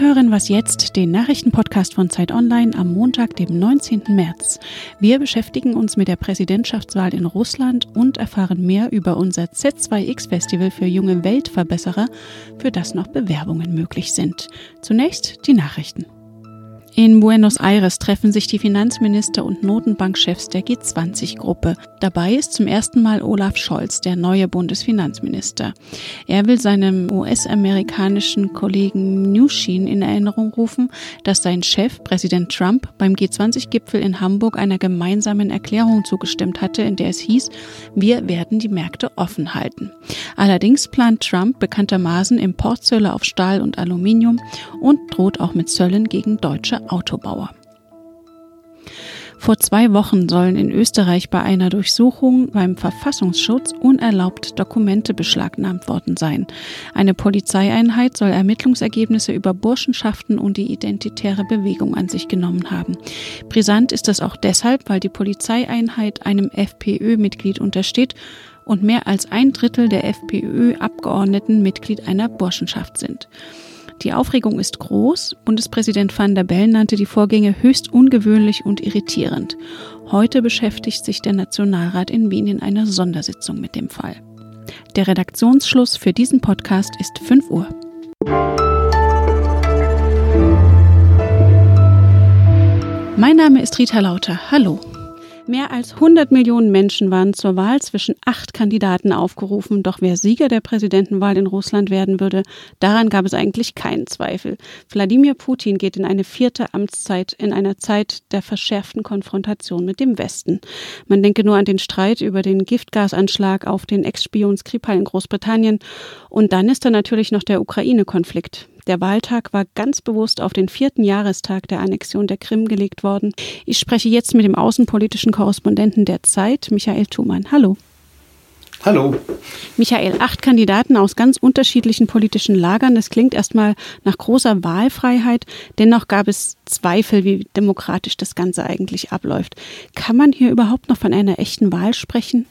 hören Was jetzt, den Nachrichtenpodcast von Zeit Online am Montag, dem 19. März. Wir beschäftigen uns mit der Präsidentschaftswahl in Russland und erfahren mehr über unser Z2X-Festival für junge Weltverbesserer, für das noch Bewerbungen möglich sind. Zunächst die Nachrichten. In Buenos Aires treffen sich die Finanzminister und Notenbankchefs der G20-Gruppe. Dabei ist zum ersten Mal Olaf Scholz, der neue Bundesfinanzminister. Er will seinem US-amerikanischen Kollegen Mnuchin in Erinnerung rufen, dass sein Chef, Präsident Trump, beim G20-Gipfel in Hamburg einer gemeinsamen Erklärung zugestimmt hatte, in der es hieß, wir werden die Märkte offen halten. Allerdings plant Trump bekanntermaßen Importzölle auf Stahl und Aluminium und droht auch mit Zöllen gegen deutsche Autobauer. Vor zwei Wochen sollen in Österreich bei einer Durchsuchung beim Verfassungsschutz unerlaubt Dokumente beschlagnahmt worden sein. Eine Polizeieinheit soll Ermittlungsergebnisse über Burschenschaften und die identitäre Bewegung an sich genommen haben. Brisant ist das auch deshalb, weil die Polizeieinheit einem FPÖ-Mitglied untersteht und mehr als ein Drittel der FPÖ-Abgeordneten Mitglied einer Burschenschaft sind. Die Aufregung ist groß. Bundespräsident van der Bellen nannte die Vorgänge höchst ungewöhnlich und irritierend. Heute beschäftigt sich der Nationalrat in Wien in einer Sondersitzung mit dem Fall. Der Redaktionsschluss für diesen Podcast ist 5 Uhr. Mein Name ist Rita Lauter. Hallo. Mehr als 100 Millionen Menschen waren zur Wahl zwischen acht Kandidaten aufgerufen, doch wer Sieger der Präsidentenwahl in Russland werden würde, daran gab es eigentlich keinen Zweifel. Wladimir Putin geht in eine vierte Amtszeit in einer Zeit der verschärften Konfrontation mit dem Westen. Man denke nur an den Streit über den Giftgasanschlag auf den Ex-Spion Skripal in Großbritannien und dann ist da natürlich noch der Ukraine-Konflikt. Der Wahltag war ganz bewusst auf den vierten Jahrestag der Annexion der Krim gelegt worden. Ich spreche jetzt mit dem außenpolitischen Korrespondenten der Zeit, Michael Thumann. Hallo. Hallo. Michael, acht Kandidaten aus ganz unterschiedlichen politischen Lagern. Das klingt erstmal nach großer Wahlfreiheit. Dennoch gab es Zweifel, wie demokratisch das Ganze eigentlich abläuft. Kann man hier überhaupt noch von einer echten Wahl sprechen?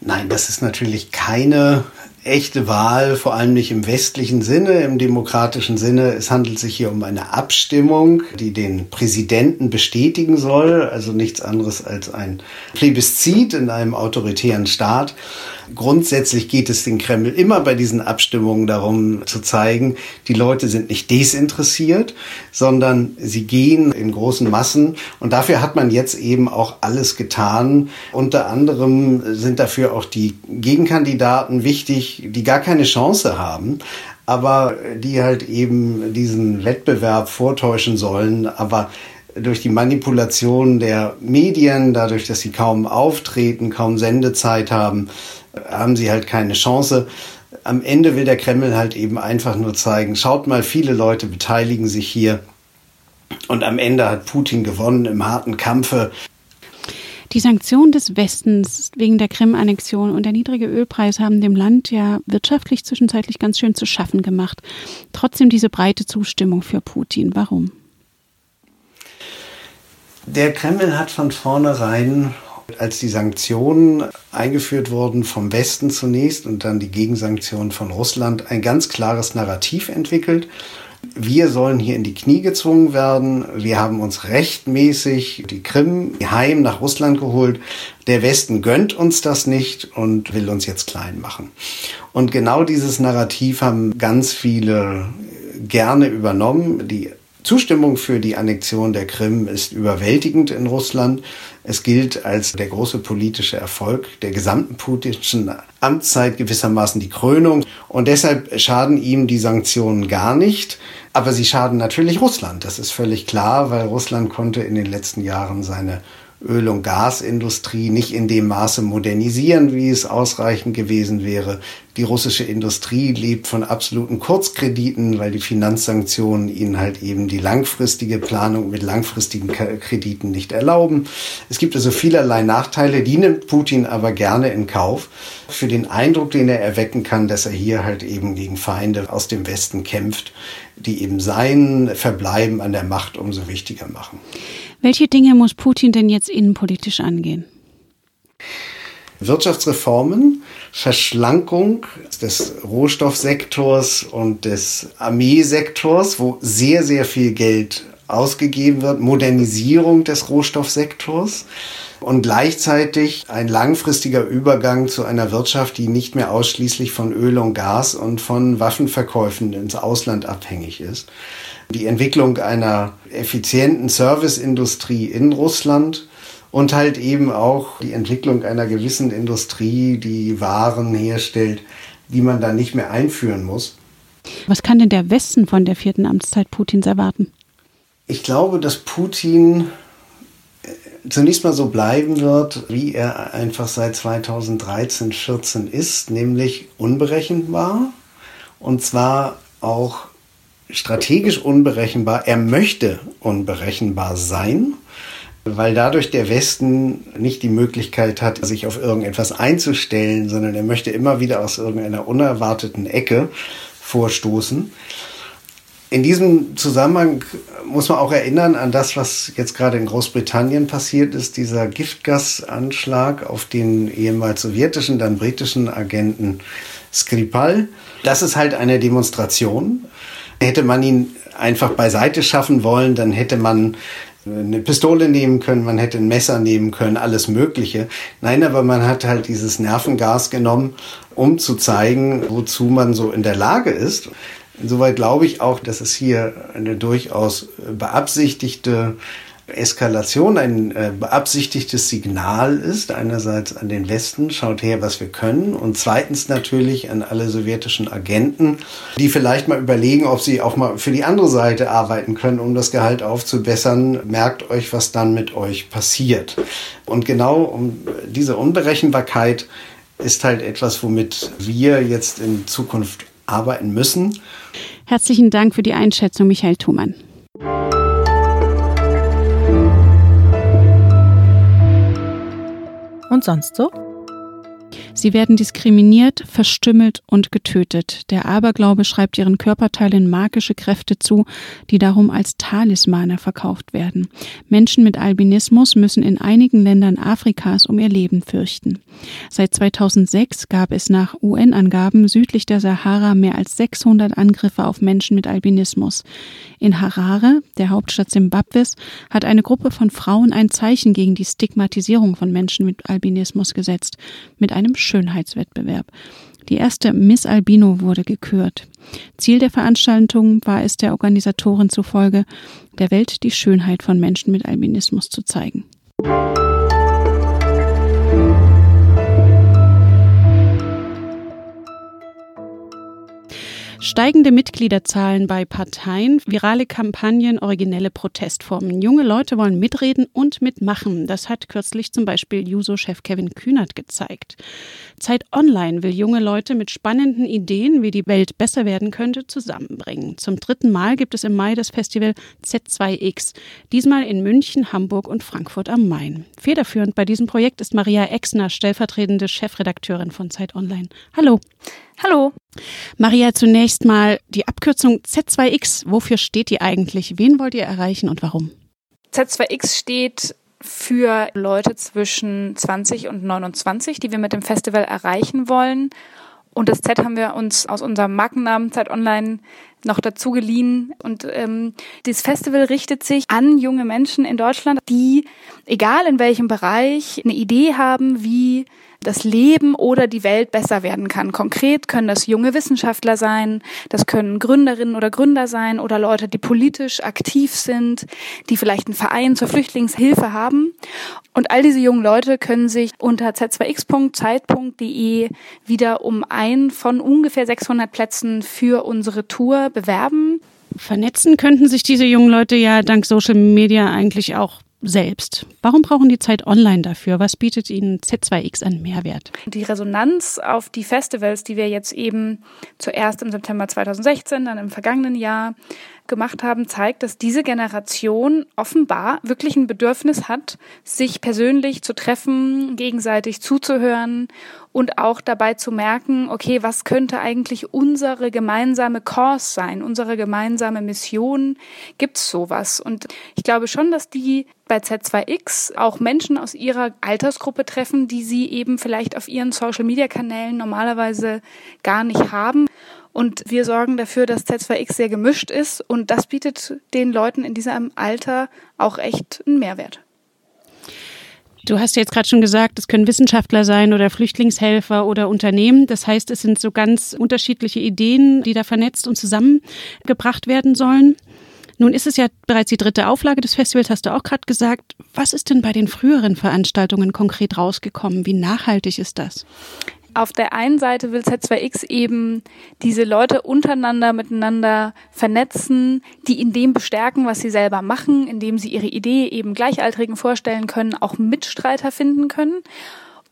Nein, das ist natürlich keine echte Wahl, vor allem nicht im westlichen Sinne, im demokratischen Sinne. Es handelt sich hier um eine Abstimmung, die den Präsidenten bestätigen soll, also nichts anderes als ein Plebiszit in einem autoritären Staat. Grundsätzlich geht es den Kreml immer bei diesen Abstimmungen darum zu zeigen, die Leute sind nicht desinteressiert, sondern sie gehen in großen Massen. Und dafür hat man jetzt eben auch alles getan. Unter anderem sind dafür auch die Gegenkandidaten wichtig, die gar keine Chance haben aber die halt eben diesen Wettbewerb vortäuschen sollen, aber durch die Manipulation der Medien, dadurch, dass sie kaum auftreten, kaum Sendezeit haben, haben sie halt keine Chance. Am Ende will der Kreml halt eben einfach nur zeigen, schaut mal, viele Leute beteiligen sich hier. Und am Ende hat Putin gewonnen im harten Kampfe. Die Sanktionen des Westens wegen der Krim-Annexion und der niedrige Ölpreis haben dem Land ja wirtschaftlich zwischenzeitlich ganz schön zu schaffen gemacht. Trotzdem diese breite Zustimmung für Putin. Warum? Der Kreml hat von vornherein als die Sanktionen eingeführt wurden vom Westen zunächst und dann die Gegensanktionen von Russland, ein ganz klares Narrativ entwickelt. Wir sollen hier in die Knie gezwungen werden. Wir haben uns rechtmäßig die Krim heim nach Russland geholt. Der Westen gönnt uns das nicht und will uns jetzt klein machen. Und genau dieses Narrativ haben ganz viele gerne übernommen. Die Zustimmung für die Annexion der Krim ist überwältigend in Russland. Es gilt als der große politische Erfolg der gesamten putinschen Amtszeit gewissermaßen die Krönung. Und deshalb schaden ihm die Sanktionen gar nicht. Aber sie schaden natürlich Russland. Das ist völlig klar, weil Russland konnte in den letzten Jahren seine Öl- und Gasindustrie nicht in dem Maße modernisieren, wie es ausreichend gewesen wäre. Die russische Industrie lebt von absoluten Kurzkrediten, weil die Finanzsanktionen ihnen halt eben die langfristige Planung mit langfristigen Krediten nicht erlauben. Es gibt also vielerlei Nachteile, die nimmt Putin aber gerne in Kauf für den Eindruck, den er erwecken kann, dass er hier halt eben gegen Feinde aus dem Westen kämpft, die eben sein Verbleiben an der Macht umso wichtiger machen. Welche Dinge muss Putin denn jetzt innenpolitisch angehen? Wirtschaftsreformen Verschlankung des Rohstoffsektors und des Armeesektors, wo sehr, sehr viel Geld ausgegeben wird, Modernisierung des Rohstoffsektors und gleichzeitig ein langfristiger Übergang zu einer Wirtschaft, die nicht mehr ausschließlich von Öl und Gas und von Waffenverkäufen ins Ausland abhängig ist. Die Entwicklung einer effizienten Serviceindustrie in Russland und halt eben auch die Entwicklung einer gewissen Industrie, die Waren herstellt, die man dann nicht mehr einführen muss. Was kann denn der Westen von der vierten Amtszeit Putins erwarten? Ich glaube, dass Putin zunächst mal so bleiben wird, wie er einfach seit 2013, 14 ist, nämlich unberechenbar und zwar auch strategisch unberechenbar. Er möchte unberechenbar sein, weil dadurch der Westen nicht die Möglichkeit hat, sich auf irgendetwas einzustellen, sondern er möchte immer wieder aus irgendeiner unerwarteten Ecke vorstoßen. In diesem Zusammenhang muss man auch erinnern an das, was jetzt gerade in Großbritannien passiert ist, dieser Giftgasanschlag auf den ehemals sowjetischen, dann britischen Agenten Skripal. Das ist halt eine Demonstration. Hätte man ihn einfach beiseite schaffen wollen, dann hätte man eine Pistole nehmen können, man hätte ein Messer nehmen können, alles Mögliche. Nein, aber man hat halt dieses Nervengas genommen, um zu zeigen, wozu man so in der Lage ist. Insoweit glaube ich auch, dass es hier eine durchaus beabsichtigte Eskalation, ein äh, beabsichtigtes Signal ist. Einerseits an den Westen, schaut her, was wir können. Und zweitens natürlich an alle sowjetischen Agenten, die vielleicht mal überlegen, ob sie auch mal für die andere Seite arbeiten können, um das Gehalt aufzubessern. Merkt euch, was dann mit euch passiert. Und genau um diese Unberechenbarkeit ist halt etwas, womit wir jetzt in Zukunft arbeiten müssen. Herzlichen Dank für die Einschätzung, Michael Thumann. Und sonst so? Sie werden diskriminiert, verstümmelt und getötet. Der Aberglaube schreibt ihren Körperteilen magische Kräfte zu, die darum als Talismane verkauft werden. Menschen mit Albinismus müssen in einigen Ländern Afrikas um ihr Leben fürchten. Seit 2006 gab es nach UN-Angaben südlich der Sahara mehr als 600 Angriffe auf Menschen mit Albinismus. In Harare, der Hauptstadt Simbabwes, hat eine Gruppe von Frauen ein Zeichen gegen die Stigmatisierung von Menschen mit Albinismus gesetzt. Mit einem Schönheitswettbewerb. Die erste Miss Albino wurde gekürt. Ziel der Veranstaltung war es der Organisatorin zufolge, der Welt die Schönheit von Menschen mit Albinismus zu zeigen. Steigende Mitgliederzahlen bei Parteien, virale Kampagnen, originelle Protestformen. Junge Leute wollen mitreden und mitmachen. Das hat kürzlich zum Beispiel Juso-Chef Kevin Kühnert gezeigt. Zeit Online will junge Leute mit spannenden Ideen, wie die Welt besser werden könnte, zusammenbringen. Zum dritten Mal gibt es im Mai das Festival Z2X. Diesmal in München, Hamburg und Frankfurt am Main. Federführend bei diesem Projekt ist Maria Exner, stellvertretende Chefredakteurin von Zeit Online. Hallo. Hallo. Maria, zunächst mal die Abkürzung Z2X. Wofür steht die eigentlich? Wen wollt ihr erreichen und warum? Z2X steht für Leute zwischen 20 und 29, die wir mit dem Festival erreichen wollen. Und das Z haben wir uns aus unserem Markennamen Zeit Online noch dazu geliehen. Und ähm, dieses Festival richtet sich an junge Menschen in Deutschland, die, egal in welchem Bereich, eine Idee haben, wie das Leben oder die Welt besser werden kann. Konkret können das junge Wissenschaftler sein, das können Gründerinnen oder Gründer sein oder Leute, die politisch aktiv sind, die vielleicht einen Verein zur Flüchtlingshilfe haben. Und all diese jungen Leute können sich unter z2x.zeit.de wieder um einen von ungefähr 600 Plätzen für unsere Tour bewerben. Vernetzen könnten sich diese jungen Leute ja dank Social Media eigentlich auch selbst. Warum brauchen die Zeit online dafür? Was bietet ihnen Z2X an Mehrwert? Die Resonanz auf die Festivals, die wir jetzt eben zuerst im September 2016, dann im vergangenen Jahr gemacht haben, zeigt, dass diese Generation offenbar wirklich ein Bedürfnis hat, sich persönlich zu treffen, gegenseitig zuzuhören und auch dabei zu merken, okay, was könnte eigentlich unsere gemeinsame Cause sein, unsere gemeinsame Mission? Gibt's sowas? Und ich glaube schon, dass die bei Z2X auch Menschen aus ihrer Altersgruppe treffen, die sie eben vielleicht auf ihren Social-Media-Kanälen normalerweise gar nicht haben. Und wir sorgen dafür, dass Z2X sehr gemischt ist und das bietet den Leuten in diesem Alter auch echt einen Mehrwert. Du hast jetzt gerade schon gesagt, es können Wissenschaftler sein oder Flüchtlingshelfer oder Unternehmen. Das heißt, es sind so ganz unterschiedliche Ideen, die da vernetzt und zusammengebracht werden sollen. Nun ist es ja bereits die dritte Auflage des Festivals, hast du auch gerade gesagt. Was ist denn bei den früheren Veranstaltungen konkret rausgekommen? Wie nachhaltig ist das? Auf der einen Seite will Z2X eben diese Leute untereinander miteinander vernetzen, die in dem bestärken, was sie selber machen, indem sie ihre Idee eben Gleichaltrigen vorstellen können, auch Mitstreiter finden können.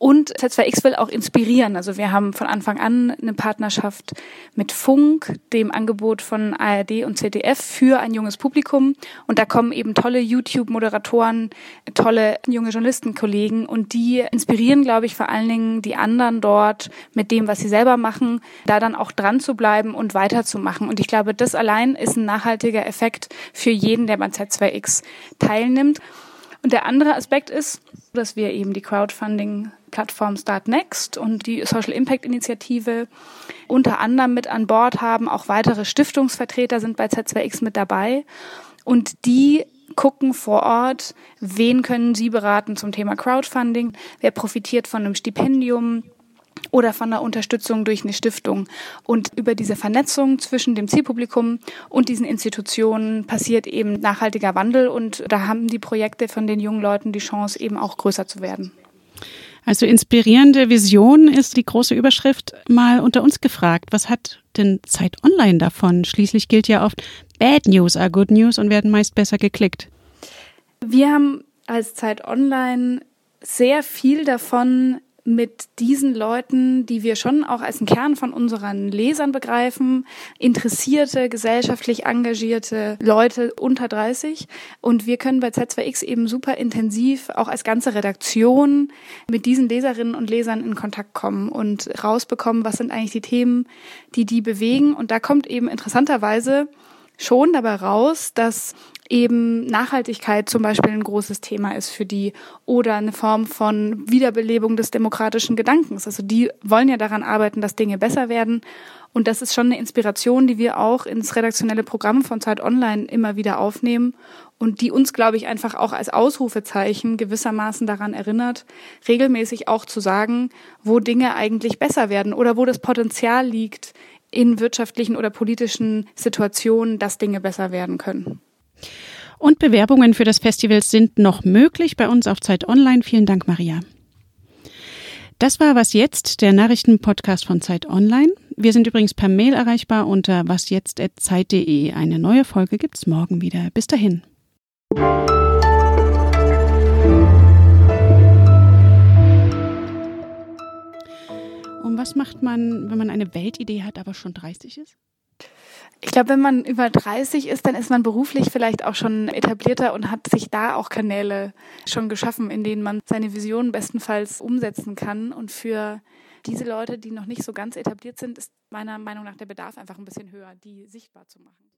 Und Z2X will auch inspirieren. Also wir haben von Anfang an eine Partnerschaft mit Funk, dem Angebot von ARD und ZDF für ein junges Publikum. Und da kommen eben tolle YouTube-Moderatoren, tolle junge Journalistenkollegen und die inspirieren, glaube ich, vor allen Dingen die anderen dort mit dem, was sie selber machen, da dann auch dran zu bleiben und weiterzumachen. Und ich glaube, das allein ist ein nachhaltiger Effekt für jeden, der beim Z2X teilnimmt. Und der andere Aspekt ist, dass wir eben die Crowdfunding-Plattform Start Next und die Social Impact Initiative unter anderem mit an Bord haben. Auch weitere Stiftungsvertreter sind bei Z2X mit dabei. Und die gucken vor Ort, wen können sie beraten zum Thema Crowdfunding, wer profitiert von einem Stipendium, oder von der Unterstützung durch eine Stiftung. Und über diese Vernetzung zwischen dem Zielpublikum und diesen Institutionen passiert eben nachhaltiger Wandel und da haben die Projekte von den jungen Leuten die Chance, eben auch größer zu werden. Also inspirierende Vision ist die große Überschrift mal unter uns gefragt. Was hat denn Zeit Online davon? Schließlich gilt ja oft, Bad News are good news und werden meist besser geklickt. Wir haben als Zeit Online sehr viel davon mit diesen Leuten, die wir schon auch als einen Kern von unseren Lesern begreifen, interessierte, gesellschaftlich engagierte Leute unter 30. Und wir können bei Z2X eben super intensiv auch als ganze Redaktion mit diesen Leserinnen und Lesern in Kontakt kommen und rausbekommen, was sind eigentlich die Themen, die die bewegen. Und da kommt eben interessanterweise schon dabei raus, dass eben Nachhaltigkeit zum Beispiel ein großes Thema ist für die oder eine Form von Wiederbelebung des demokratischen Gedankens. Also die wollen ja daran arbeiten, dass Dinge besser werden. Und das ist schon eine Inspiration, die wir auch ins redaktionelle Programm von Zeit Online immer wieder aufnehmen und die uns, glaube ich, einfach auch als Ausrufezeichen gewissermaßen daran erinnert, regelmäßig auch zu sagen, wo Dinge eigentlich besser werden oder wo das Potenzial liegt in wirtschaftlichen oder politischen Situationen, dass Dinge besser werden können. Und Bewerbungen für das Festival sind noch möglich bei uns auf Zeit Online. Vielen Dank, Maria. Das war Was Jetzt, der Nachrichtenpodcast von Zeit Online. Wir sind übrigens per Mail erreichbar unter wasjetzt.zeit.de. Eine neue Folge gibt's morgen wieder. Bis dahin. Macht man, wenn man eine Weltidee hat, aber schon 30 ist? Ich glaube, wenn man über 30 ist, dann ist man beruflich vielleicht auch schon etablierter und hat sich da auch Kanäle schon geschaffen, in denen man seine Vision bestenfalls umsetzen kann. Und für diese Leute, die noch nicht so ganz etabliert sind, ist meiner Meinung nach der Bedarf einfach ein bisschen höher, die sichtbar zu machen.